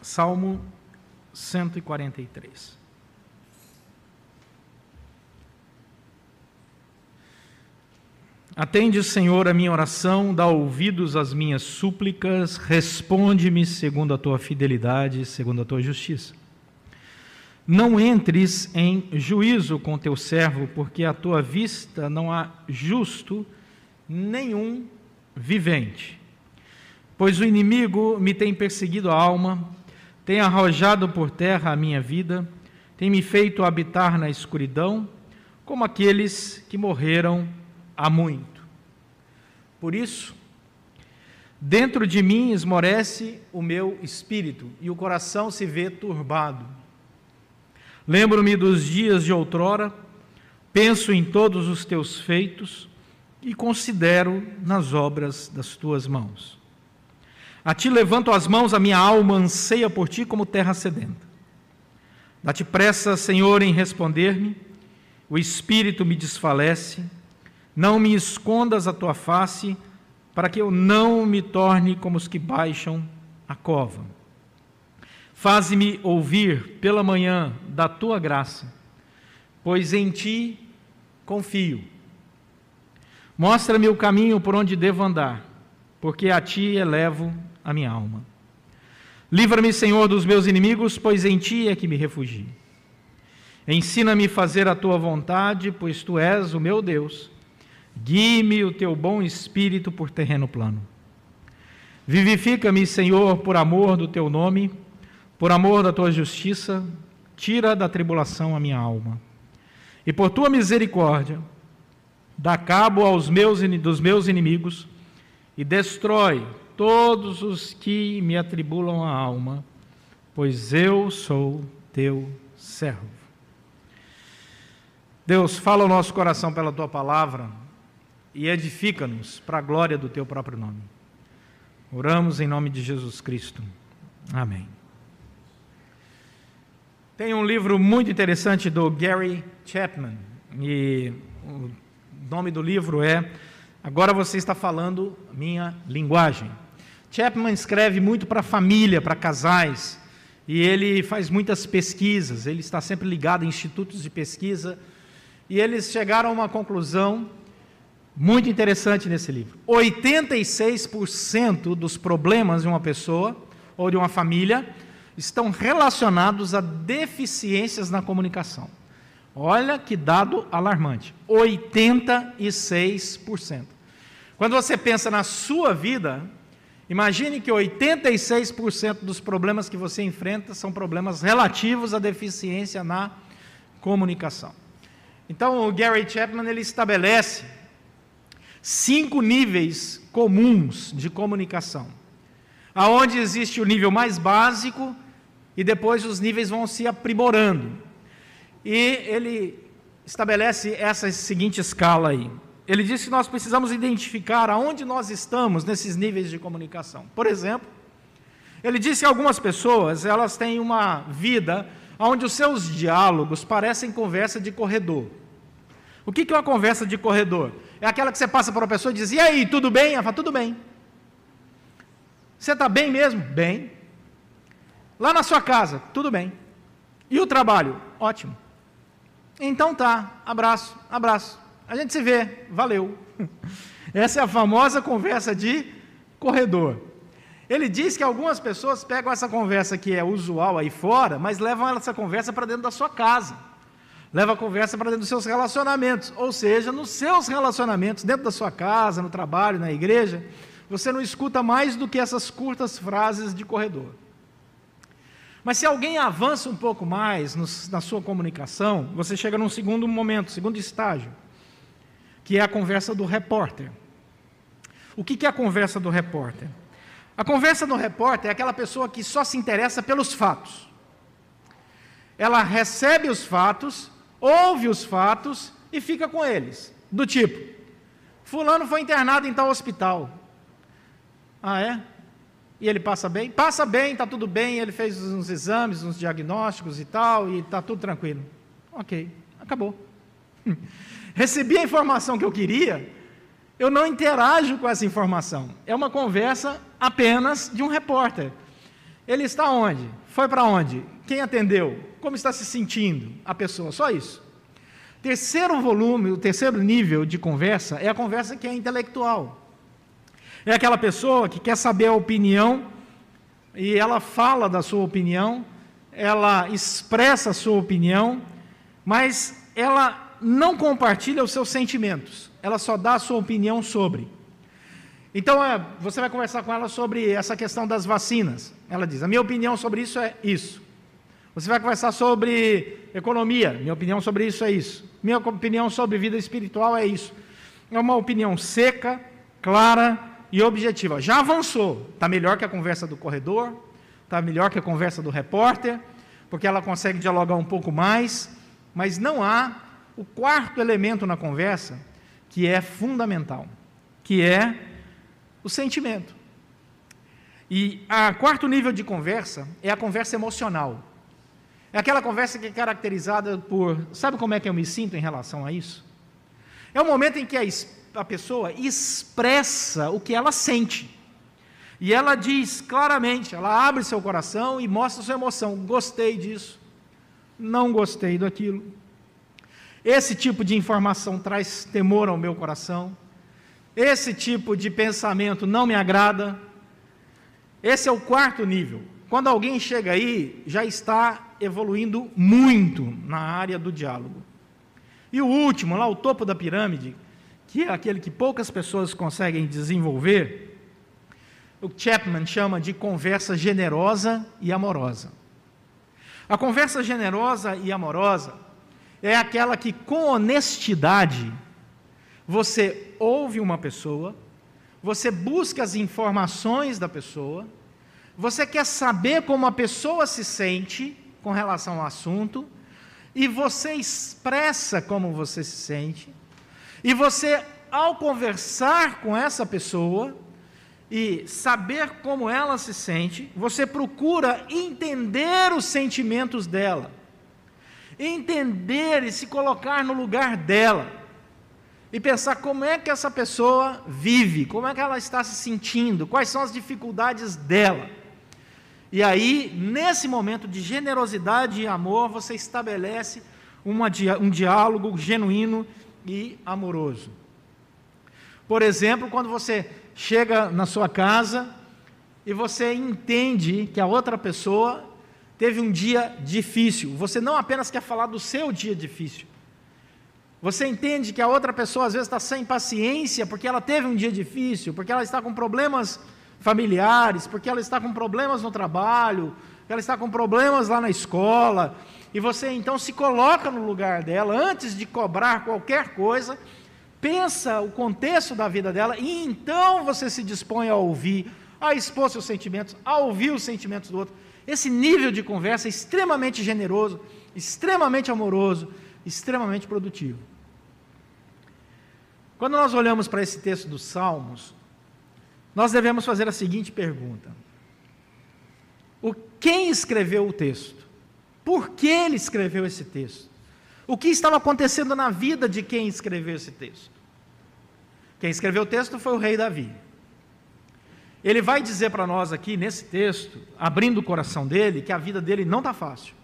Salmo 143. Atende, Senhor, a minha oração, dá ouvidos às minhas súplicas, responde-me segundo a tua fidelidade, segundo a tua justiça. Não entres em juízo com teu servo, porque à tua vista não há justo nenhum vivente. Pois o inimigo me tem perseguido a alma, tem arrojado por terra a minha vida, tem me feito habitar na escuridão, como aqueles que morreram há muito. Por isso, dentro de mim esmorece o meu espírito e o coração se vê turbado. Lembro-me dos dias de outrora, penso em todos os teus feitos e considero nas obras das tuas mãos. A ti levanto as mãos, a minha alma anseia por ti como terra sedenta. Dá-te pressa, Senhor, em responder-me, o espírito me desfalece não me escondas a tua face, para que eu não me torne como os que baixam a cova. Faze-me ouvir pela manhã da tua graça, pois em ti confio. Mostra-me o caminho por onde devo andar, porque a ti elevo a minha alma. Livra-me, Senhor, dos meus inimigos, pois em ti é que me refugio. Ensina-me a fazer a tua vontade, pois tu és o meu Deus Guie-me o teu bom espírito por terreno plano. Vivifica-me, Senhor, por amor do teu nome, por amor da tua justiça, tira da tribulação a minha alma. E por tua misericórdia, dá cabo aos meus dos meus inimigos e destrói todos os que me atribulam a alma, pois eu sou teu servo. Deus, fala o nosso coração pela tua palavra e edifica-nos para a glória do teu próprio nome. Oramos em nome de Jesus Cristo. Amém. Tem um livro muito interessante do Gary Chapman, e o nome do livro é Agora você está falando minha linguagem. Chapman escreve muito para família, para casais, e ele faz muitas pesquisas, ele está sempre ligado a institutos de pesquisa, e eles chegaram a uma conclusão muito interessante nesse livro. 86% dos problemas de uma pessoa ou de uma família estão relacionados a deficiências na comunicação. Olha que dado alarmante. 86%. Quando você pensa na sua vida, imagine que 86% dos problemas que você enfrenta são problemas relativos à deficiência na comunicação. Então, o Gary Chapman ele estabelece cinco níveis comuns de comunicação. Aonde existe o nível mais básico e depois os níveis vão se aprimorando. E ele estabelece essa seguinte escala aí. Ele diz que nós precisamos identificar aonde nós estamos nesses níveis de comunicação. Por exemplo, ele disse que algumas pessoas, elas têm uma vida onde os seus diálogos parecem conversa de corredor. O que é uma conversa de corredor? É aquela que você passa para uma pessoa e diz: E aí, tudo bem? Ela fala: Tudo bem. Você está bem mesmo? Bem. Lá na sua casa? Tudo bem. E o trabalho? Ótimo. Então tá, abraço, abraço. A gente se vê, valeu. Essa é a famosa conversa de corredor. Ele diz que algumas pessoas pegam essa conversa que é usual aí fora, mas levam essa conversa para dentro da sua casa leva a conversa para dentro dos seus relacionamentos, ou seja, nos seus relacionamentos, dentro da sua casa, no trabalho, na igreja, você não escuta mais do que essas curtas frases de corredor. Mas se alguém avança um pouco mais no, na sua comunicação, você chega num segundo momento, segundo estágio, que é a conversa do repórter. O que é a conversa do repórter? A conversa do repórter é aquela pessoa que só se interessa pelos fatos. Ela recebe os fatos ouve os fatos e fica com eles. Do tipo: Fulano foi internado em tal hospital. Ah, é? E ele passa bem? Passa bem, está tudo bem, ele fez uns exames, uns diagnósticos e tal, e está tudo tranquilo. Ok, acabou. Recebi a informação que eu queria, eu não interajo com essa informação. É uma conversa apenas de um repórter Ele está onde? Foi para onde? Quem atendeu? Como está se sentindo a pessoa? Só isso. Terceiro volume, o terceiro nível de conversa é a conversa que é intelectual. É aquela pessoa que quer saber a opinião e ela fala da sua opinião, ela expressa a sua opinião, mas ela não compartilha os seus sentimentos, ela só dá a sua opinião sobre. Então, é, você vai conversar com ela sobre essa questão das vacinas. Ela diz: a minha opinião sobre isso é isso. Você vai conversar sobre economia. Minha opinião sobre isso é isso. Minha opinião sobre vida espiritual é isso. É uma opinião seca, clara e objetiva. Já avançou. Está melhor que a conversa do corredor, está melhor que a conversa do repórter, porque ela consegue dialogar um pouco mais, mas não há o quarto elemento na conversa que é fundamental, que é o sentimento. E o quarto nível de conversa é a conversa emocional. É aquela conversa que é caracterizada por, sabe como é que eu me sinto em relação a isso? É o momento em que a, a pessoa expressa o que ela sente. E ela diz claramente, ela abre seu coração e mostra sua emoção. Gostei disso, não gostei daquilo. Esse tipo de informação traz temor ao meu coração. Esse tipo de pensamento não me agrada. Esse é o quarto nível. Quando alguém chega aí, já está evoluindo muito na área do diálogo. E o último, lá o topo da pirâmide, que é aquele que poucas pessoas conseguem desenvolver, o Chapman chama de conversa generosa e amorosa. A conversa generosa e amorosa é aquela que, com honestidade, você ouve uma pessoa, você busca as informações da pessoa, você quer saber como a pessoa se sente com relação ao assunto, e você expressa como você se sente, e você, ao conversar com essa pessoa e saber como ela se sente, você procura entender os sentimentos dela, entender e se colocar no lugar dela e pensar como é que essa pessoa vive, como é que ela está se sentindo, quais são as dificuldades dela. E aí, nesse momento de generosidade e amor, você estabelece uma, um diálogo genuíno e amoroso. Por exemplo, quando você chega na sua casa e você entende que a outra pessoa teve um dia difícil, você não apenas quer falar do seu dia difícil, você entende que a outra pessoa às vezes está sem paciência porque ela teve um dia difícil, porque ela está com problemas familiares, porque ela está com problemas no trabalho, ela está com problemas lá na escola, e você então se coloca no lugar dela antes de cobrar qualquer coisa, pensa o contexto da vida dela e então você se dispõe a ouvir, a expor seus sentimentos, a ouvir os sentimentos do outro. Esse nível de conversa é extremamente generoso, extremamente amoroso, extremamente produtivo. Quando nós olhamos para esse texto dos Salmos, nós devemos fazer a seguinte pergunta: o quem escreveu o texto? Por que ele escreveu esse texto? O que estava acontecendo na vida de quem escreveu esse texto? Quem escreveu o texto foi o rei Davi. Ele vai dizer para nós aqui nesse texto, abrindo o coração dele, que a vida dele não está fácil.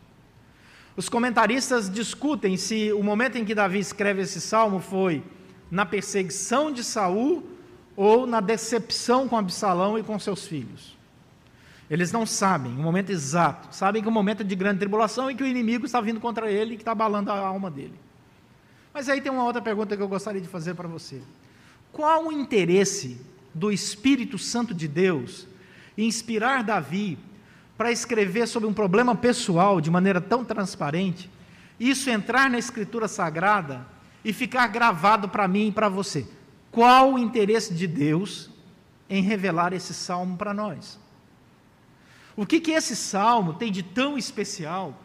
Os comentaristas discutem se o momento em que Davi escreve esse salmo foi na perseguição de Saul ou na decepção com Absalão e com seus filhos. Eles não sabem o momento exato, sabem que é um momento de grande tribulação e que o inimigo está vindo contra ele e que está abalando a alma dele. Mas aí tem uma outra pergunta que eu gostaria de fazer para você. Qual o interesse do Espírito Santo de Deus inspirar Davi para escrever sobre um problema pessoal de maneira tão transparente, isso entrar na Escritura Sagrada e ficar gravado para mim e para você. Qual o interesse de Deus em revelar esse salmo para nós? O que, que esse salmo tem de tão especial,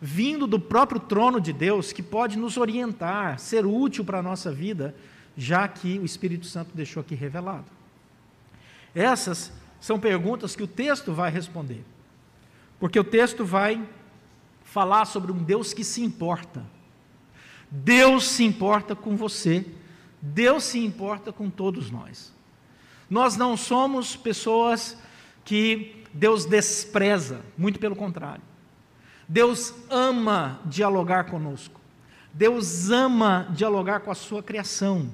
vindo do próprio trono de Deus, que pode nos orientar, ser útil para a nossa vida, já que o Espírito Santo deixou aqui revelado? Essas são perguntas que o texto vai responder. Porque o texto vai falar sobre um Deus que se importa. Deus se importa com você, Deus se importa com todos nós. Nós não somos pessoas que Deus despreza, muito pelo contrário. Deus ama dialogar conosco. Deus ama dialogar com a sua criação.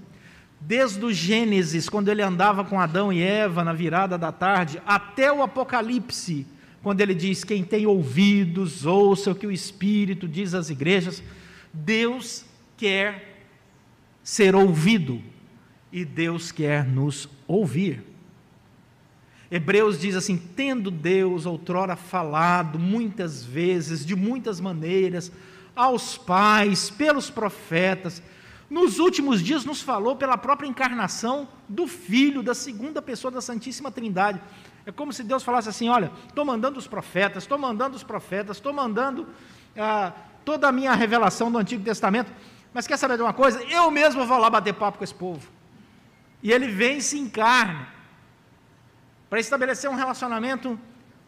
Desde o Gênesis, quando ele andava com Adão e Eva na virada da tarde, até o Apocalipse, quando ele diz: Quem tem ouvidos, ouça o que o Espírito diz às igrejas. Deus quer ser ouvido e Deus quer nos ouvir. Hebreus diz assim: tendo Deus outrora falado muitas vezes, de muitas maneiras, aos pais, pelos profetas, nos últimos dias nos falou pela própria encarnação do Filho, da segunda pessoa da Santíssima Trindade. É como se Deus falasse assim: olha, estou mandando os profetas, estou mandando os profetas, estou mandando ah, toda a minha revelação do Antigo Testamento, mas quer saber de uma coisa? Eu mesmo vou lá bater papo com esse povo. E ele vem e se encarna para estabelecer um relacionamento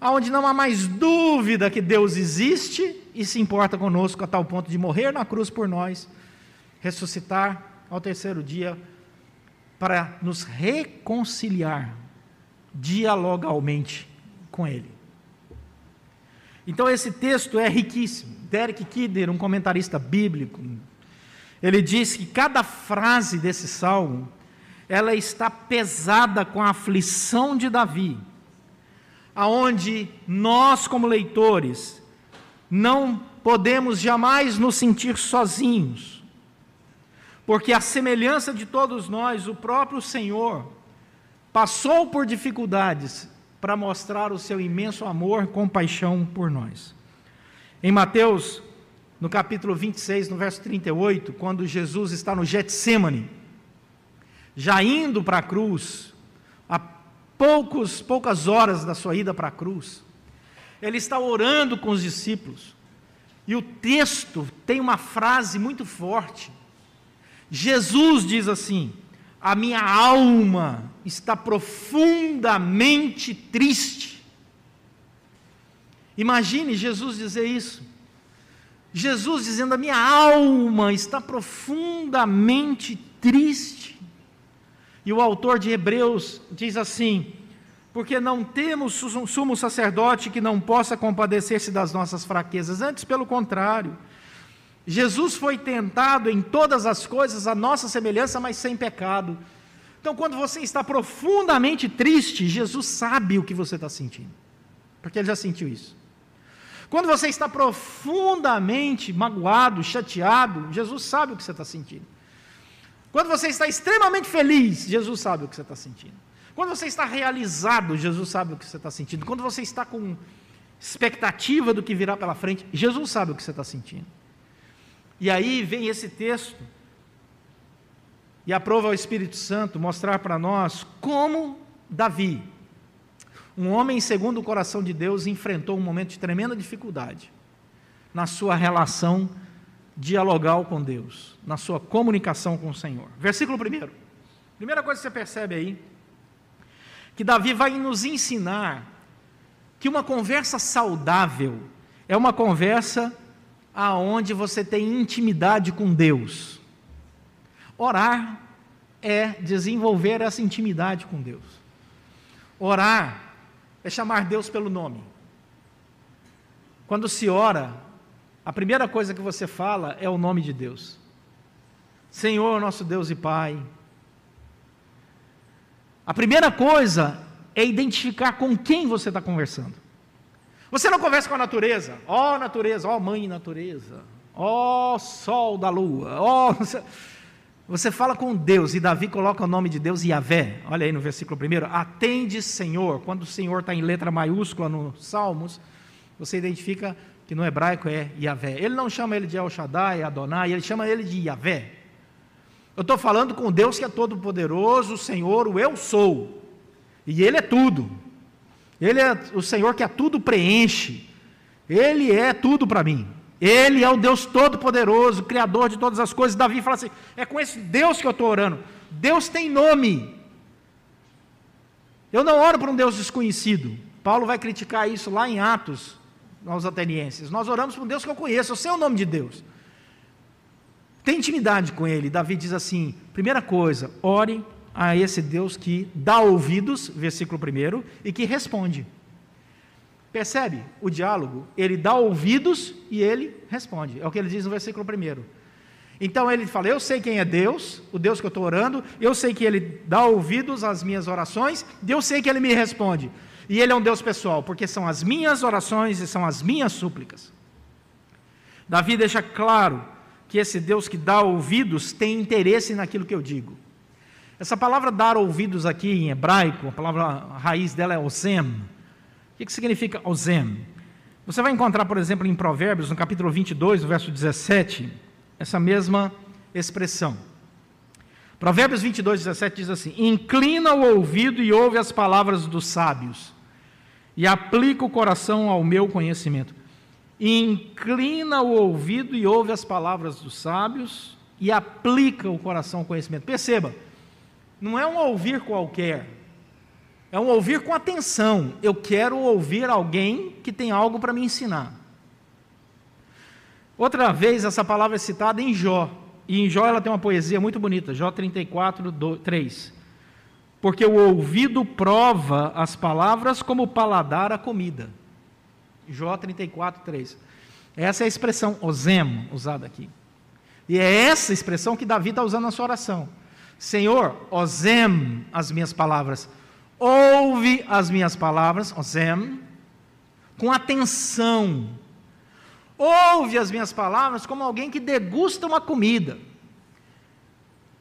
onde não há mais dúvida que Deus existe e se importa conosco a tal ponto de morrer na cruz por nós, ressuscitar ao terceiro dia para nos reconciliar dialogalmente com Ele. Então esse texto é riquíssimo. Derek Kidder, um comentarista bíblico, ele diz que cada frase desse salmo ela está pesada com a aflição de Davi, aonde nós como leitores não podemos jamais nos sentir sozinhos, porque a semelhança de todos nós, o próprio Senhor passou por dificuldades para mostrar o seu imenso amor compaixão por nós. Em Mateus, no capítulo 26, no verso 38, quando Jesus está no Getsemane, já indo para a cruz, a poucos, poucas horas da sua ida para a cruz, ele está orando com os discípulos. E o texto tem uma frase muito forte. Jesus diz assim: A minha alma está profundamente triste. Imagine Jesus dizer isso. Jesus dizendo: A minha alma está profundamente triste. E o autor de Hebreus diz assim: porque não temos sumo sacerdote que não possa compadecer-se das nossas fraquezas, antes pelo contrário. Jesus foi tentado em todas as coisas, a nossa semelhança, mas sem pecado. Então, quando você está profundamente triste, Jesus sabe o que você está sentindo, porque ele já sentiu isso. Quando você está profundamente magoado, chateado, Jesus sabe o que você está sentindo. Quando você está extremamente feliz, Jesus sabe o que você está sentindo. Quando você está realizado, Jesus sabe o que você está sentindo. Quando você está com expectativa do que virá pela frente, Jesus sabe o que você está sentindo. E aí vem esse texto e aprova o Espírito Santo mostrar para nós como Davi, um homem segundo o coração de Deus, enfrentou um momento de tremenda dificuldade na sua relação dialogal com Deus, na sua comunicação com o Senhor. Versículo 1. Primeira coisa que você percebe aí, que Davi vai nos ensinar que uma conversa saudável é uma conversa aonde você tem intimidade com Deus. Orar é desenvolver essa intimidade com Deus. Orar é chamar Deus pelo nome. Quando se ora, a primeira coisa que você fala é o nome de Deus. Senhor, nosso Deus e Pai. A primeira coisa é identificar com quem você está conversando. Você não conversa com a natureza, ó oh, natureza, ó oh, mãe natureza, ó oh, sol da lua, ó. Você fala com Deus, e Davi coloca o nome de Deus Yahvé. Olha aí no versículo 1. Atende, Senhor. Quando o Senhor está em letra maiúscula nos Salmos, você identifica que no hebraico é Yahvé. Ele não chama ele de El Shaddai, Adonai, ele chama ele de Yahvé. Eu estou falando com Deus que é todo-poderoso, o Senhor, o eu sou. E Ele é tudo. Ele é o Senhor que a tudo preenche. Ele é tudo para mim. Ele é o Deus todo-poderoso, Criador de todas as coisas. Davi fala assim: é com esse Deus que eu estou orando. Deus tem nome. Eu não oro para um Deus desconhecido. Paulo vai criticar isso lá em Atos, aos atenienses. Nós oramos para um Deus que eu conheço, eu sei o nome de Deus. Tem intimidade com ele. Davi diz assim: primeira coisa, ore a esse Deus que dá ouvidos, versículo 1, e que responde. Percebe o diálogo? Ele dá ouvidos e ele responde. É o que ele diz no versículo 1. Então ele fala: Eu sei quem é Deus, o Deus que eu estou orando, eu sei que ele dá ouvidos às minhas orações, e eu sei que ele me responde. E ele é um Deus pessoal, porque são as minhas orações e são as minhas súplicas. Davi deixa claro que esse Deus que dá ouvidos tem interesse naquilo que eu digo. Essa palavra dar ouvidos aqui em hebraico, a palavra a raiz dela é osem. O que, que significa osem? Você vai encontrar, por exemplo, em Provérbios, no capítulo 22, verso 17, essa mesma expressão. Provérbios 22, 17 diz assim: Inclina o ouvido e ouve as palavras dos sábios, e aplica o coração ao meu conhecimento. Inclina o ouvido e ouve as palavras dos sábios, e aplica o coração ao conhecimento. Perceba, não é um ouvir qualquer, é um ouvir com atenção. Eu quero ouvir alguém que tem algo para me ensinar. Outra vez, essa palavra é citada em Jó, e em Jó ela tem uma poesia muito bonita, Jó 34, 3. Porque o ouvido prova as palavras como o paladar a comida. Jó 34, 3. Essa é a expressão osemo usada aqui. E é essa expressão que Davi está usando na sua oração. Senhor, ozem as minhas palavras, ouve as minhas palavras, ozem, com atenção. Ouve as minhas palavras como alguém que degusta uma comida.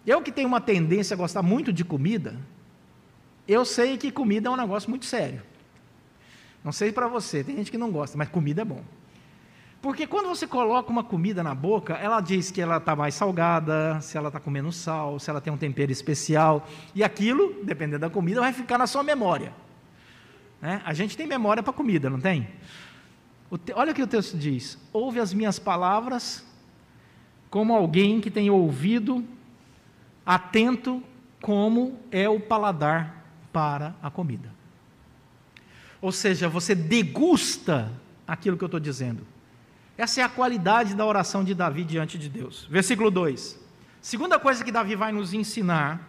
Eu que tenho uma tendência a gostar muito de comida, eu sei que comida é um negócio muito sério. Não sei para você, tem gente que não gosta, mas comida é bom. Porque quando você coloca uma comida na boca, ela diz que ela está mais salgada, se ela está comendo sal, se ela tem um tempero especial. E aquilo, dependendo da comida, vai ficar na sua memória. Né? A gente tem memória para comida, não tem? Te... Olha o que o texto diz: Ouve as minhas palavras como alguém que tem ouvido, atento como é o paladar para a comida. Ou seja, você degusta aquilo que eu estou dizendo. Essa é a qualidade da oração de Davi diante de Deus. Versículo 2. Segunda coisa que Davi vai nos ensinar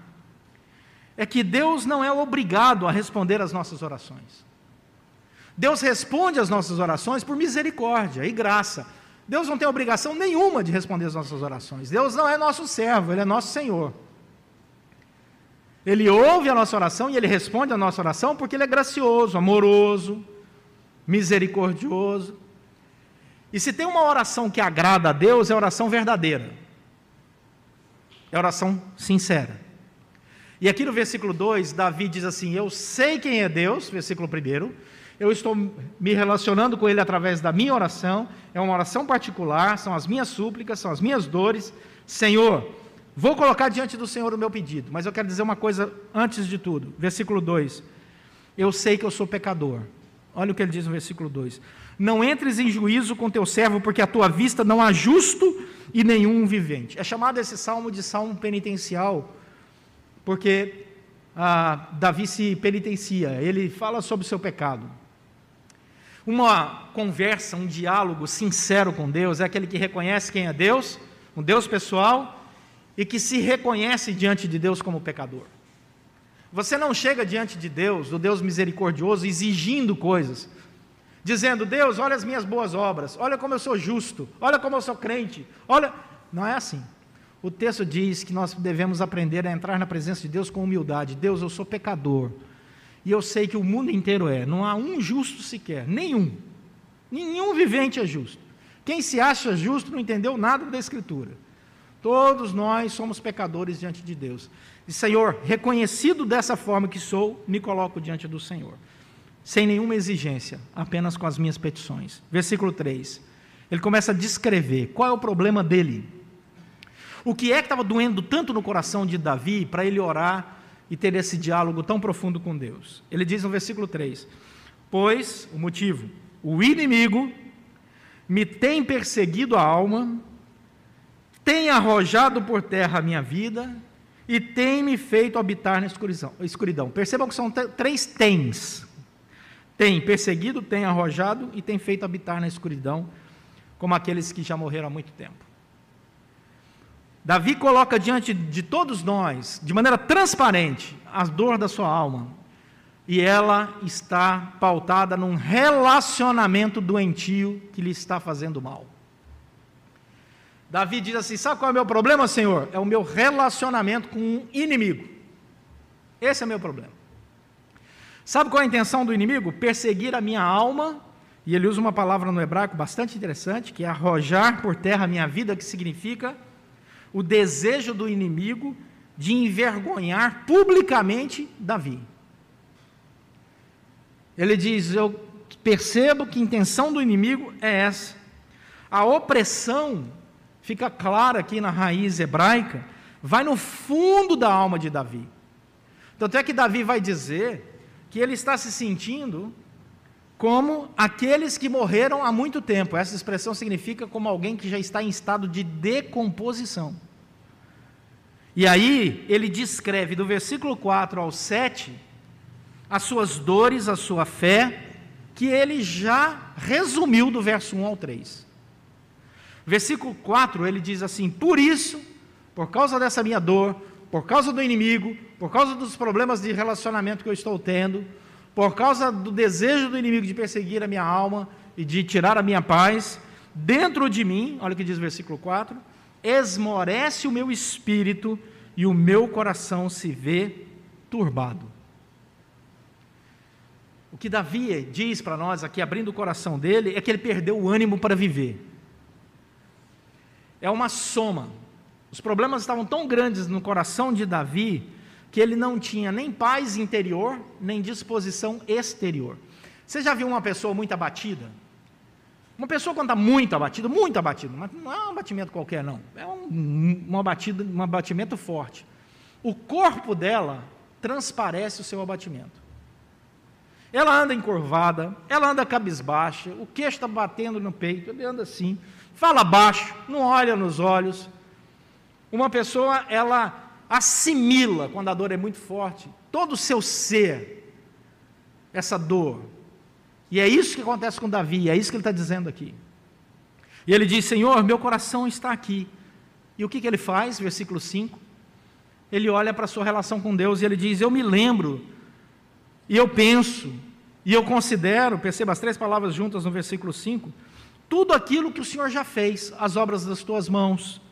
é que Deus não é obrigado a responder às nossas orações. Deus responde às nossas orações por misericórdia e graça. Deus não tem obrigação nenhuma de responder às nossas orações. Deus não é nosso servo, Ele é nosso Senhor. Ele ouve a nossa oração e Ele responde a nossa oração porque Ele é gracioso, amoroso, misericordioso. E se tem uma oração que agrada a Deus, é oração verdadeira. É oração sincera. E aqui no versículo 2, Davi diz assim: Eu sei quem é Deus, versículo 1. Eu estou me relacionando com Ele através da minha oração. É uma oração particular, são as minhas súplicas, são as minhas dores. Senhor, vou colocar diante do Senhor o meu pedido, mas eu quero dizer uma coisa antes de tudo. Versículo 2: Eu sei que eu sou pecador. Olha o que ele diz no versículo 2: não entres em juízo com teu servo, porque a tua vista não há justo e nenhum vivente. É chamado esse salmo de salmo penitencial, porque ah, Davi se penitencia, ele fala sobre o seu pecado. Uma conversa, um diálogo sincero com Deus é aquele que reconhece quem é Deus, um Deus pessoal, e que se reconhece diante de Deus como pecador. Você não chega diante de Deus, do Deus misericordioso, exigindo coisas dizendo: Deus, olha as minhas boas obras, olha como eu sou justo, olha como eu sou crente, olha. Não é assim. O texto diz que nós devemos aprender a entrar na presença de Deus com humildade. Deus, eu sou pecador. E eu sei que o mundo inteiro é. Não há um justo sequer, nenhum. Nenhum vivente é justo. Quem se acha justo não entendeu nada da Escritura. Todos nós somos pecadores diante de Deus. E, Senhor, reconhecido dessa forma que sou, me coloco diante do Senhor sem nenhuma exigência, apenas com as minhas petições. Versículo 3. Ele começa a descrever qual é o problema dele. O que é que estava doendo tanto no coração de Davi para ele orar e ter esse diálogo tão profundo com Deus? Ele diz no versículo 3: Pois, o motivo, o inimigo me tem perseguido a alma, tem arrojado por terra a minha vida e tem me feito habitar na escuridão. Percebam que são três tens tem perseguido, tem arrojado e tem feito habitar na escuridão, como aqueles que já morreram há muito tempo. Davi coloca diante de todos nós, de maneira transparente, a dor da sua alma. e ela está pautada num relacionamento doentio que lhe está fazendo mal. Davi diz assim: Sabe qual é o meu problema, Senhor? É o meu relacionamento com um inimigo. Esse é o meu problema. Sabe qual é a intenção do inimigo? Perseguir a minha alma, e ele usa uma palavra no hebraico bastante interessante, que é arrojar por terra a minha vida, que significa o desejo do inimigo de envergonhar publicamente Davi. Ele diz: Eu percebo que a intenção do inimigo é essa. A opressão, fica clara aqui na raiz hebraica, vai no fundo da alma de Davi. Tanto é que Davi vai dizer que ele está se sentindo como aqueles que morreram há muito tempo. Essa expressão significa como alguém que já está em estado de decomposição. E aí ele descreve do versículo 4 ao 7 as suas dores, a sua fé, que ele já resumiu do verso 1 ao 3. Versículo 4 ele diz assim: Por isso, por causa dessa minha dor, por causa do inimigo, por causa dos problemas de relacionamento que eu estou tendo, por causa do desejo do inimigo de perseguir a minha alma e de tirar a minha paz, dentro de mim, olha o que diz o versículo 4: esmorece o meu espírito e o meu coração se vê turbado. O que Davi diz para nós aqui, abrindo o coração dele, é que ele perdeu o ânimo para viver. É uma soma os problemas estavam tão grandes no coração de Davi que ele não tinha nem paz interior, nem disposição exterior. Você já viu uma pessoa muito abatida? Uma pessoa quando está muito abatida, muito abatida, mas não é um abatimento qualquer, não. É um, um, um abatimento forte. O corpo dela transparece o seu abatimento. Ela anda encurvada, ela anda cabisbaixa, o queixo está batendo no peito, ele anda assim, fala baixo, não olha nos olhos, uma pessoa, ela assimila, quando a dor é muito forte, todo o seu ser, essa dor. E é isso que acontece com Davi, é isso que ele está dizendo aqui. E ele diz: Senhor, meu coração está aqui. E o que, que ele faz? Versículo 5. Ele olha para a sua relação com Deus e ele diz: Eu me lembro, e eu penso, e eu considero, perceba as três palavras juntas no versículo 5, tudo aquilo que o Senhor já fez, as obras das tuas mãos,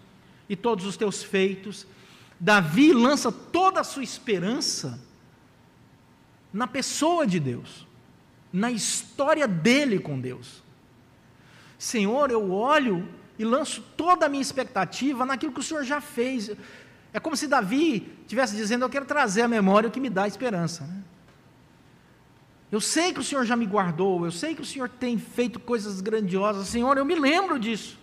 e todos os teus feitos. Davi lança toda a sua esperança na pessoa de Deus, na história dele com Deus. Senhor, eu olho e lanço toda a minha expectativa naquilo que o Senhor já fez. É como se Davi estivesse dizendo: Eu quero trazer a memória o que me dá esperança. Né? Eu sei que o Senhor já me guardou, eu sei que o Senhor tem feito coisas grandiosas. Senhor, eu me lembro disso.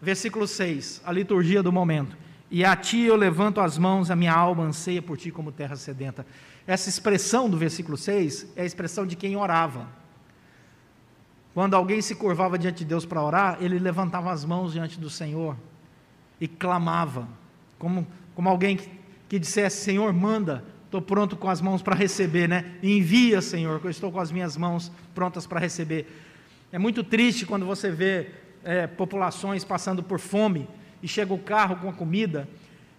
Versículo 6, a liturgia do momento. E a ti eu levanto as mãos, a minha alma anseia por ti como terra sedenta. Essa expressão do versículo 6 é a expressão de quem orava. Quando alguém se curvava diante de Deus para orar, ele levantava as mãos diante do Senhor e clamava, como, como alguém que, que dissesse: Senhor, manda, estou pronto com as mãos para receber, né? Envia, Senhor, que eu estou com as minhas mãos prontas para receber. É muito triste quando você vê é, populações passando por fome e chega o carro com a comida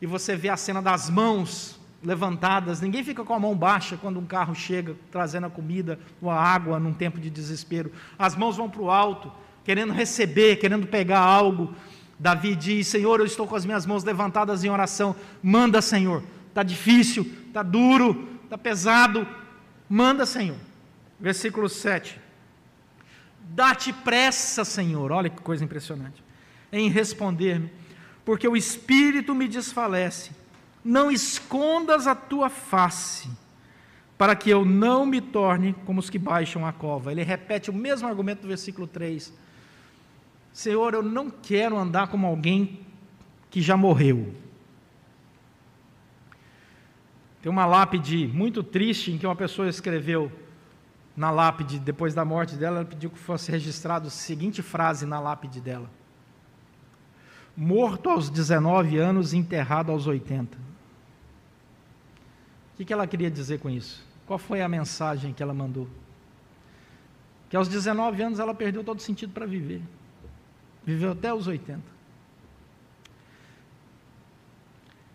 e você vê a cena das mãos levantadas. Ninguém fica com a mão baixa quando um carro chega trazendo a comida ou a água num tempo de desespero. As mãos vão para o alto, querendo receber, querendo pegar algo. Davi diz: Senhor, eu estou com as minhas mãos levantadas em oração. Manda, Senhor. Está difícil, está duro, está pesado. Manda, Senhor. Versículo 7. Dá-te pressa, Senhor, olha que coisa impressionante, em responder-me, porque o espírito me desfalece. Não escondas a tua face, para que eu não me torne como os que baixam a cova. Ele repete o mesmo argumento do versículo 3. Senhor, eu não quero andar como alguém que já morreu. Tem uma lápide muito triste em que uma pessoa escreveu: na lápide, depois da morte dela, ela pediu que fosse registrado a seguinte frase na lápide dela: Morto aos 19 anos, enterrado aos 80. O que, ela queria dizer com isso? Qual foi a mensagem que ela mandou? Que aos 19 anos ela perdeu todo sentido para viver. Viveu até os 80.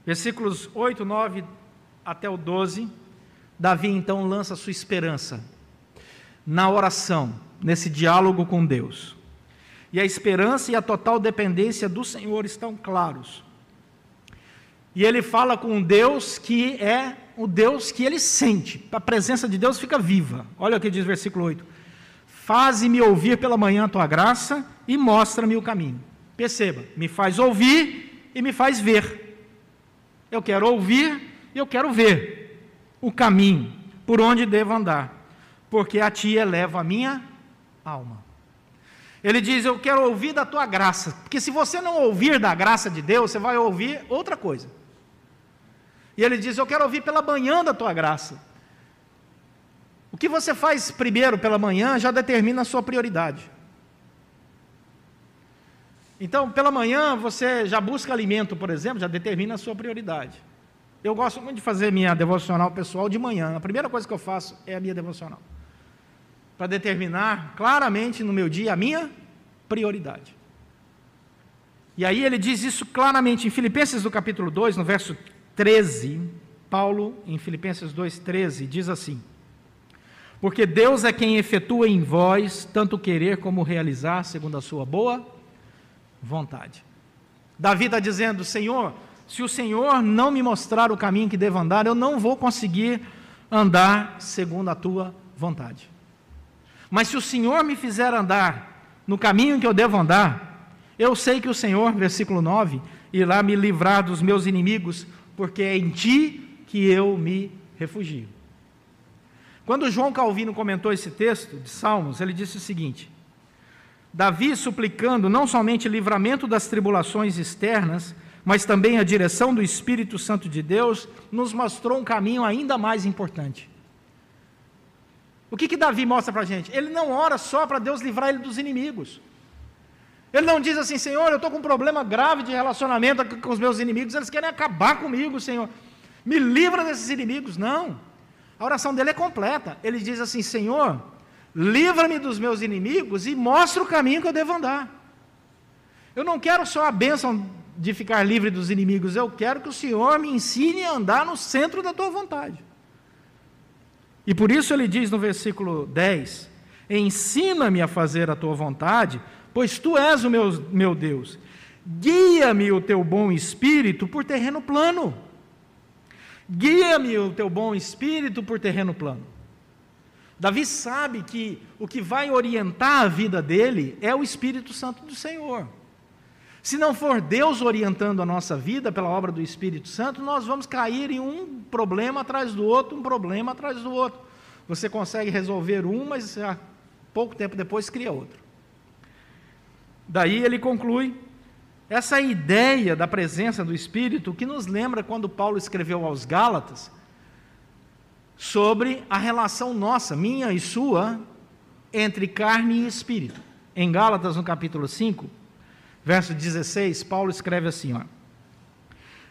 Versículos 8, 9 até o 12 Davi então lança sua esperança na oração, nesse diálogo com Deus. E a esperança e a total dependência do Senhor estão claros. E ele fala com Deus que é o Deus que ele sente. A presença de Deus fica viva. Olha o que diz o versículo 8: Faze-me ouvir pela manhã a tua graça e mostra-me o caminho. Perceba, me faz ouvir e me faz ver. Eu quero ouvir e eu quero ver o caminho por onde devo andar, porque a ti eleva a minha alma. Ele diz: Eu quero ouvir da tua graça, porque se você não ouvir da graça de Deus, você vai ouvir outra coisa. E ele diz: Eu quero ouvir pela manhã da tua graça. O que você faz primeiro pela manhã já determina a sua prioridade. Então, pela manhã, você já busca alimento, por exemplo, já determina a sua prioridade. Eu gosto muito de fazer minha devocional pessoal de manhã. A primeira coisa que eu faço é a minha devocional. Para determinar claramente no meu dia a minha prioridade. E aí ele diz isso claramente em Filipenses do capítulo 2, no verso 13, Paulo, em Filipenses 2,13, diz assim: Porque Deus é quem efetua em vós tanto querer como realizar, segundo a sua boa vontade. Davi está dizendo: Senhor, se o Senhor não me mostrar o caminho que devo andar, eu não vou conseguir andar segundo a tua vontade. Mas se o Senhor me fizer andar no caminho que eu devo andar, eu sei que o Senhor, versículo 9, irá me livrar dos meus inimigos, porque é em ti que eu me refugio. Quando João Calvino comentou esse texto de Salmos, ele disse o seguinte: Davi suplicando não somente livramento das tribulações externas, mas também a direção do Espírito Santo de Deus, nos mostrou um caminho ainda mais importante. O que, que Davi mostra para a gente? Ele não ora só para Deus livrar ele dos inimigos. Ele não diz assim, Senhor, eu estou com um problema grave de relacionamento com os meus inimigos, eles querem acabar comigo, Senhor. Me livra desses inimigos. Não. A oração dele é completa. Ele diz assim: Senhor, livra-me dos meus inimigos e mostra o caminho que eu devo andar. Eu não quero só a bênção de ficar livre dos inimigos, eu quero que o Senhor me ensine a andar no centro da tua vontade. E por isso ele diz no versículo 10: Ensina-me a fazer a tua vontade, pois tu és o meu, meu Deus. Guia-me o teu bom espírito por terreno plano. Guia-me o teu bom espírito por terreno plano. Davi sabe que o que vai orientar a vida dele é o Espírito Santo do Senhor. Se não for Deus orientando a nossa vida pela obra do Espírito Santo, nós vamos cair em um problema atrás do outro, um problema atrás do outro. Você consegue resolver um, mas pouco tempo depois cria outro. Daí ele conclui essa ideia da presença do Espírito que nos lembra quando Paulo escreveu aos Gálatas sobre a relação nossa, minha e sua, entre carne e espírito. Em Gálatas, no capítulo 5, verso 16, Paulo escreve assim: ó,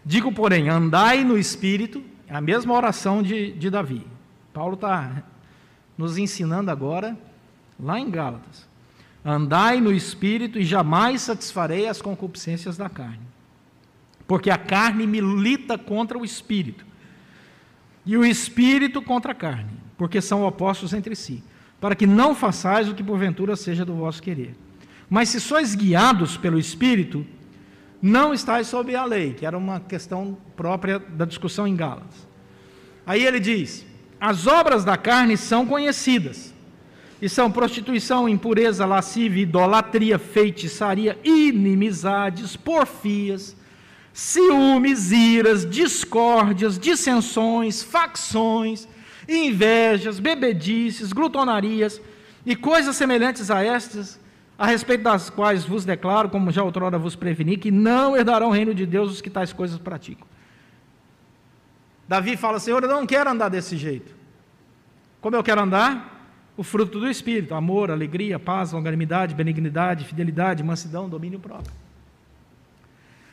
Digo, porém, andai no espírito, é a mesma oração de, de Davi. Paulo está nos ensinando agora, lá em Gálatas. Andai no espírito e jamais satisfarei as concupiscências da carne. Porque a carne milita contra o espírito, e o espírito contra a carne, porque são opostos entre si, para que não façais o que porventura seja do vosso querer. Mas se sois guiados pelo espírito, não estáis sob a lei, que era uma questão própria da discussão em Gálatas. Aí ele diz: as obras da carne são conhecidas e são prostituição, impureza, lascívia, idolatria, feitiçaria, inimizades, porfias, ciúmes, iras, discórdias, dissensões, facções, invejas, bebedices, glutonarias e coisas semelhantes a estas, a respeito das quais vos declaro, como já outrora vos preveni, que não herdarão o reino de Deus os que tais coisas praticam. Davi fala, Senhor, eu não quero andar desse jeito. Como eu quero andar? o fruto do Espírito: amor, alegria, paz, longanimidade, benignidade, fidelidade, mansidão, domínio próprio.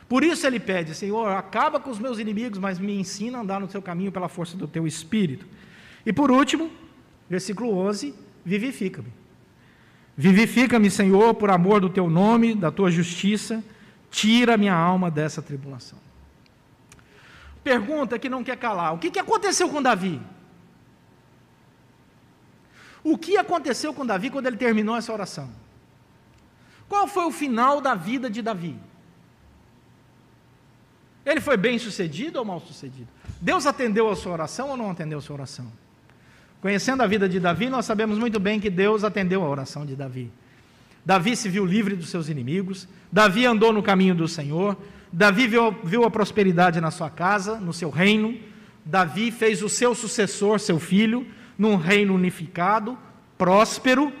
Por isso ele pede: Senhor, acaba com os meus inimigos, mas me ensina a andar no teu caminho pela força do teu Espírito. E por último, versículo 11: vivifica-me. Vivifica-me, Senhor, por amor do teu nome, da tua justiça, tira minha alma dessa tribulação. Pergunta que não quer calar: o que aconteceu com Davi? O que aconteceu com Davi quando ele terminou essa oração? Qual foi o final da vida de Davi? Ele foi bem sucedido ou mal sucedido? Deus atendeu a sua oração ou não atendeu a sua oração? Conhecendo a vida de Davi, nós sabemos muito bem que Deus atendeu a oração de Davi. Davi se viu livre dos seus inimigos, Davi andou no caminho do Senhor, Davi viu, viu a prosperidade na sua casa, no seu reino, Davi fez o seu sucessor, seu filho, num reino unificado, próspero,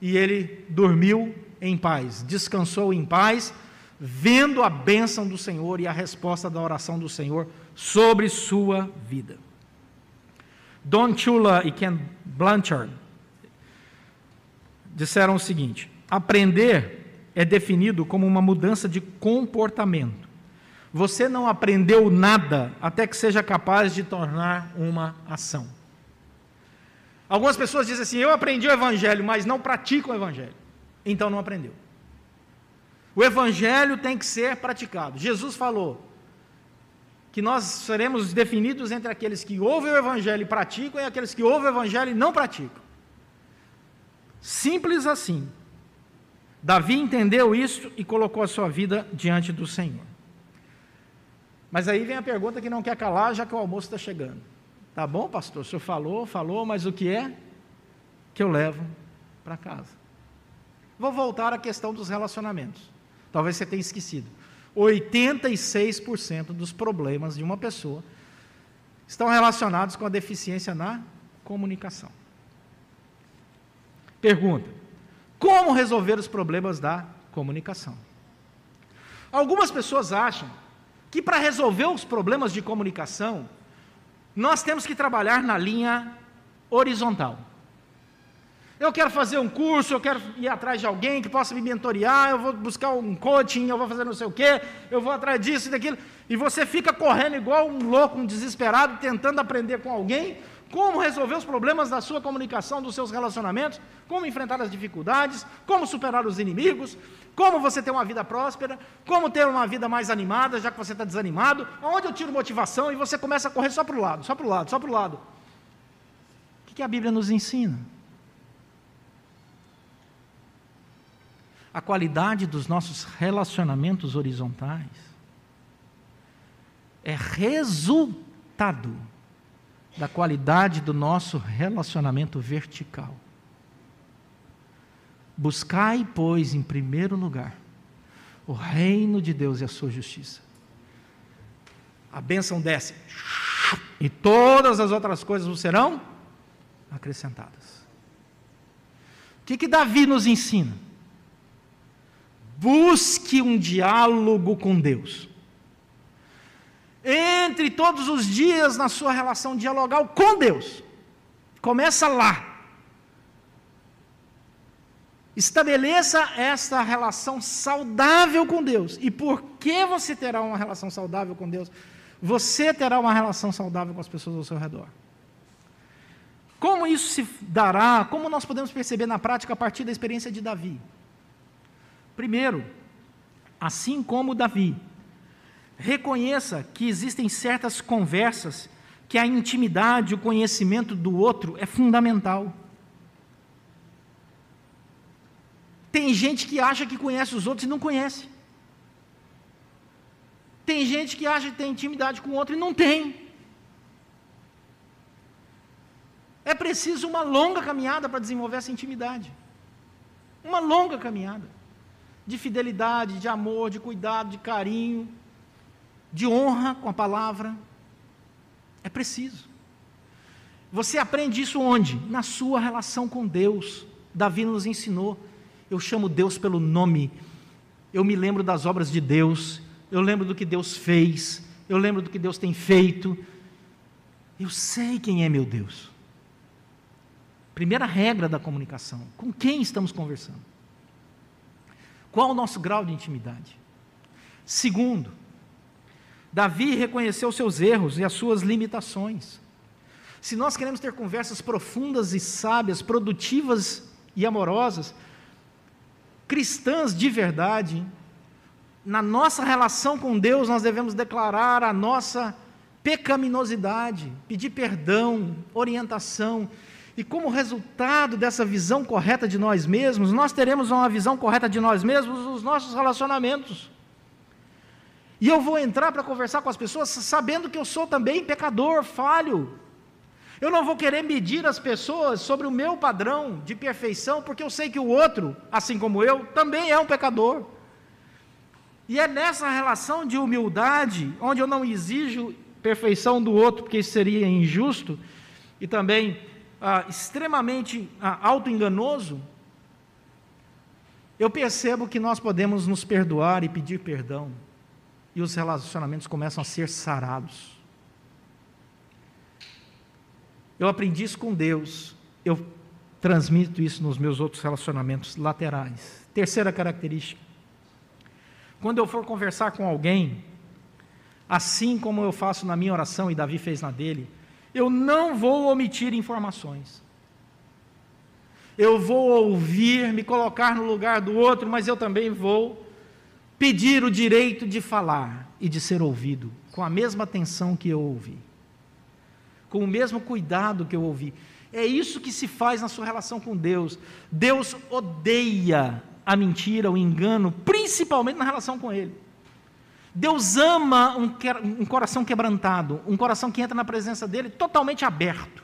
e ele dormiu em paz, descansou em paz, vendo a bênção do Senhor e a resposta da oração do Senhor sobre sua vida. Don Chula e Ken Blanchard disseram o seguinte: aprender é definido como uma mudança de comportamento. Você não aprendeu nada até que seja capaz de tornar uma ação. Algumas pessoas dizem assim: Eu aprendi o Evangelho, mas não pratico o Evangelho. Então não aprendeu. O Evangelho tem que ser praticado. Jesus falou que nós seremos definidos entre aqueles que ouvem o Evangelho e praticam e aqueles que ouvem o Evangelho e não praticam. Simples assim. Davi entendeu isso e colocou a sua vida diante do Senhor. Mas aí vem a pergunta que não quer calar, já que o almoço está chegando. Tá bom, pastor? O senhor falou, falou, mas o que é que eu levo para casa? Vou voltar à questão dos relacionamentos. Talvez você tenha esquecido. 86% dos problemas de uma pessoa estão relacionados com a deficiência na comunicação. Pergunta: como resolver os problemas da comunicação? Algumas pessoas acham que para resolver os problemas de comunicação, nós temos que trabalhar na linha horizontal. Eu quero fazer um curso, eu quero ir atrás de alguém que possa me mentorear, eu vou buscar um coaching, eu vou fazer não sei o quê, eu vou atrás disso e daquilo. E você fica correndo igual um louco, um desesperado, tentando aprender com alguém como resolver os problemas da sua comunicação, dos seus relacionamentos, como enfrentar as dificuldades, como superar os inimigos, como você ter uma vida próspera, como ter uma vida mais animada, já que você está desanimado, aonde eu tiro motivação e você começa a correr só para o lado, só para o lado, só para o lado. O que a Bíblia nos ensina? A qualidade dos nossos relacionamentos horizontais é resultado da qualidade do nosso relacionamento vertical. Buscai, pois, em primeiro lugar, o reino de Deus e a sua justiça. A bênção desce, e todas as outras coisas serão acrescentadas. O que, que Davi nos ensina? Busque um diálogo com Deus. Entre todos os dias na sua relação dialogal com Deus. Começa lá. Estabeleça esta relação saudável com Deus. E por que você terá uma relação saudável com Deus? Você terá uma relação saudável com as pessoas ao seu redor. Como isso se dará? Como nós podemos perceber na prática a partir da experiência de Davi? Primeiro, assim como Davi, reconheça que existem certas conversas que a intimidade, o conhecimento do outro é fundamental. Tem gente que acha que conhece os outros e não conhece. Tem gente que acha que tem intimidade com o outro e não tem. É preciso uma longa caminhada para desenvolver essa intimidade. Uma longa caminhada. De fidelidade, de amor, de cuidado, de carinho, de honra com a palavra. É preciso. Você aprende isso onde? Na sua relação com Deus. Davi nos ensinou eu chamo Deus pelo nome, eu me lembro das obras de Deus, eu lembro do que Deus fez, eu lembro do que Deus tem feito, eu sei quem é meu Deus. Primeira regra da comunicação: com quem estamos conversando? Qual o nosso grau de intimidade? Segundo, Davi reconheceu seus erros e as suas limitações. Se nós queremos ter conversas profundas e sábias, produtivas e amorosas, cristãs de verdade, na nossa relação com Deus, nós devemos declarar a nossa pecaminosidade, pedir perdão, orientação E como resultado dessa visão correta de nós mesmos, nós teremos uma visão correta de nós mesmos nos nossos relacionamentos. E eu vou entrar para conversar com as pessoas sabendo que eu sou também pecador, falho. Eu não vou querer medir as pessoas sobre o meu padrão de perfeição, porque eu sei que o outro, assim como eu, também é um pecador. E é nessa relação de humildade, onde eu não exijo perfeição do outro, porque isso seria injusto e também ah, extremamente ah, auto-enganoso, eu percebo que nós podemos nos perdoar e pedir perdão, e os relacionamentos começam a ser sarados. Eu aprendi isso com Deus, eu transmito isso nos meus outros relacionamentos laterais. Terceira característica: quando eu for conversar com alguém, assim como eu faço na minha oração e Davi fez na dele, eu não vou omitir informações. Eu vou ouvir, me colocar no lugar do outro, mas eu também vou pedir o direito de falar e de ser ouvido, com a mesma atenção que eu ouvi, com o mesmo cuidado que eu ouvi. É isso que se faz na sua relação com Deus. Deus odeia a mentira, o engano, principalmente na relação com Ele. Deus ama um, um, coração quebrantado, um coração que entra na presença dele totalmente aberto.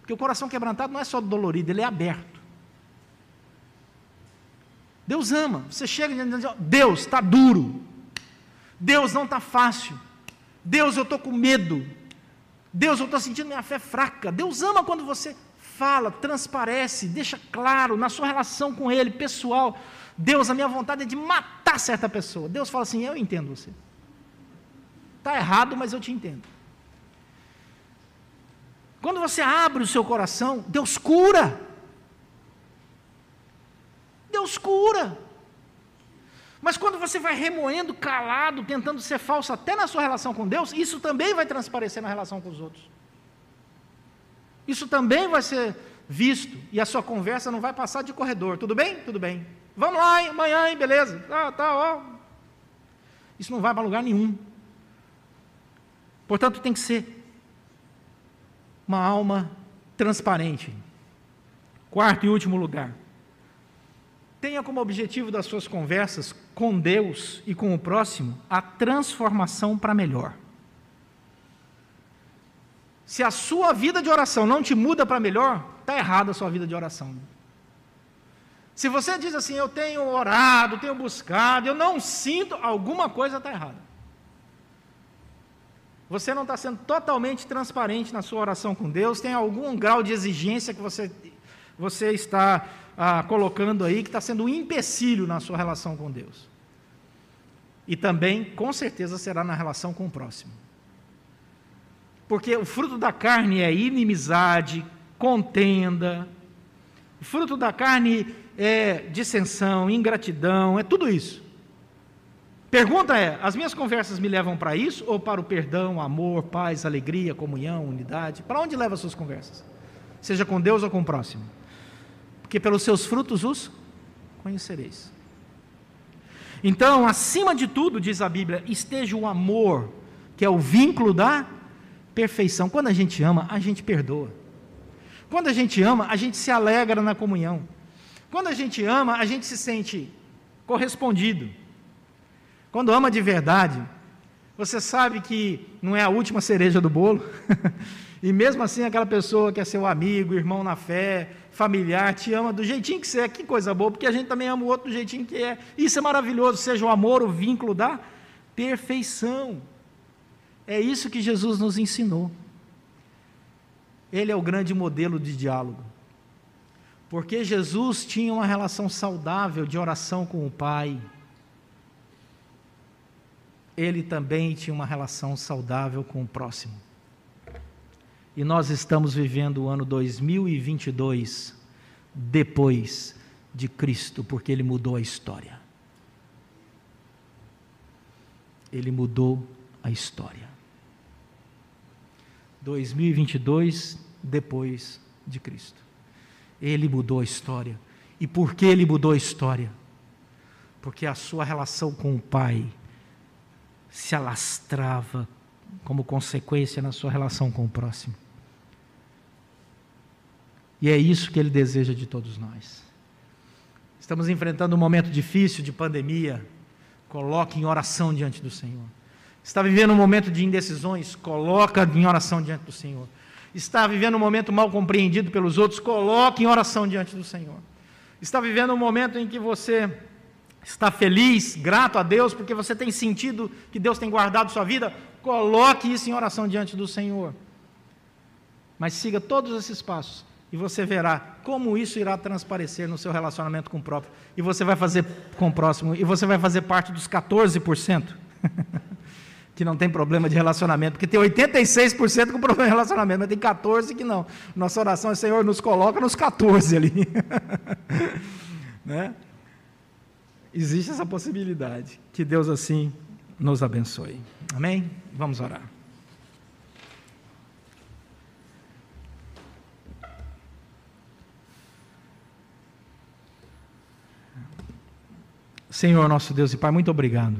Porque o coração quebrantado não é só dolorido, ele é aberto. Deus ama. Você chega e diz: Deus está duro. Deus não está fácil. Deus, eu estou com medo. Deus, eu estou sentindo minha fé fraca. Deus ama quando você fala, transparece, deixa claro na sua relação com Ele, pessoal. Deus, a minha vontade é de matar certa pessoa. Deus fala assim: Eu entendo você. Está errado, mas eu te entendo. Quando você abre o seu coração, Deus cura. Deus cura. Mas quando você vai remoendo, calado, tentando ser falso até na sua relação com Deus, isso também vai transparecer na relação com os outros. Isso também vai ser visto e a sua conversa não vai passar de corredor. Tudo bem? Tudo bem. Vamos lá, hein? amanhã, hein? beleza. Tá, tá, ó. Isso não vai para lugar nenhum. Portanto, tem que ser uma alma transparente. Quarto e último lugar. Tenha como objetivo das suas conversas com Deus e com o próximo a transformação para melhor. Se a sua vida de oração não te muda para melhor, está errada a sua vida de oração. Se você diz assim, eu tenho orado, tenho buscado, eu não sinto, alguma coisa está errada. Você não está sendo totalmente transparente na sua oração com Deus, tem algum grau de exigência que você, você está ah, colocando aí que está sendo um empecilho na sua relação com Deus. E também, com certeza, será na relação com o próximo. Porque o fruto da carne é inimizade, contenda, o fruto da carne é dissensão, ingratidão, é tudo isso. Pergunta é: as minhas conversas me levam para isso ou para o perdão, amor, paz, alegria, comunhão, unidade? Para onde levam as suas conversas? Seja com Deus ou com o próximo. Porque pelos seus frutos os conhecereis. Então, acima de tudo, diz a Bíblia, esteja o amor, que é o vínculo da perfeição. Quando a gente ama, a gente perdoa. Quando a gente ama, a gente se alegra na comunhão. Quando a gente ama, a gente se sente correspondido. Quando ama de verdade, você sabe que não é a última cereja do bolo. e mesmo assim, aquela pessoa que é seu amigo, irmão na fé, familiar, te ama do jeitinho que você é. Que coisa boa, porque a gente também ama o outro do jeitinho que é. Isso é maravilhoso, seja o amor, o vínculo da perfeição. É isso que Jesus nos ensinou. Ele é o grande modelo de diálogo. Porque Jesus tinha uma relação saudável de oração com o Pai ele também tinha uma relação saudável com o próximo. E nós estamos vivendo o ano 2022 depois de Cristo, porque ele mudou a história. Ele mudou a história. 2022 depois de Cristo. Ele mudou a história. E por que ele mudou a história? Porque a sua relação com o Pai se alastrava como consequência na sua relação com o próximo. E é isso que Ele deseja de todos nós. Estamos enfrentando um momento difícil de pandemia. Coloque em oração diante do Senhor. Está vivendo um momento de indecisões? Coloca em oração diante do Senhor. Está vivendo um momento mal compreendido pelos outros? Coloque em oração diante do Senhor. Está vivendo um momento em que você está feliz, grato a Deus, porque você tem sentido que Deus tem guardado sua vida? Coloque isso em oração diante do Senhor. Mas siga todos esses passos e você verá como isso irá transparecer no seu relacionamento com o próprio. E você vai fazer com o próximo, e você vai fazer parte dos 14% que não tem problema de relacionamento, porque tem 86% com problema de relacionamento, mas tem 14 que não. Nossa oração é, Senhor, nos coloca nos 14 ali. né? Existe essa possibilidade. Que Deus assim nos abençoe. Amém? Vamos orar. Senhor, nosso Deus e Pai, muito obrigado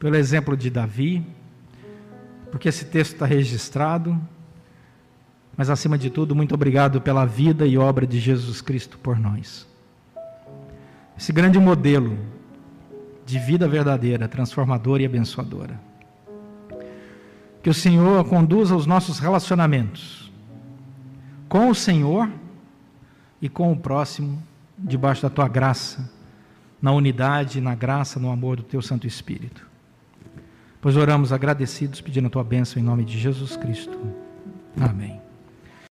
pelo exemplo de Davi, porque esse texto está registrado, mas acima de tudo, muito obrigado pela vida e obra de Jesus Cristo por nós. Esse grande modelo de vida verdadeira, transformadora e abençoadora. Que o Senhor conduza os nossos relacionamentos com o Senhor e com o próximo, debaixo da tua graça na unidade, na graça, no amor do teu Santo Espírito. Pois oramos agradecidos, pedindo a tua bênção em nome de Jesus Cristo. Amém.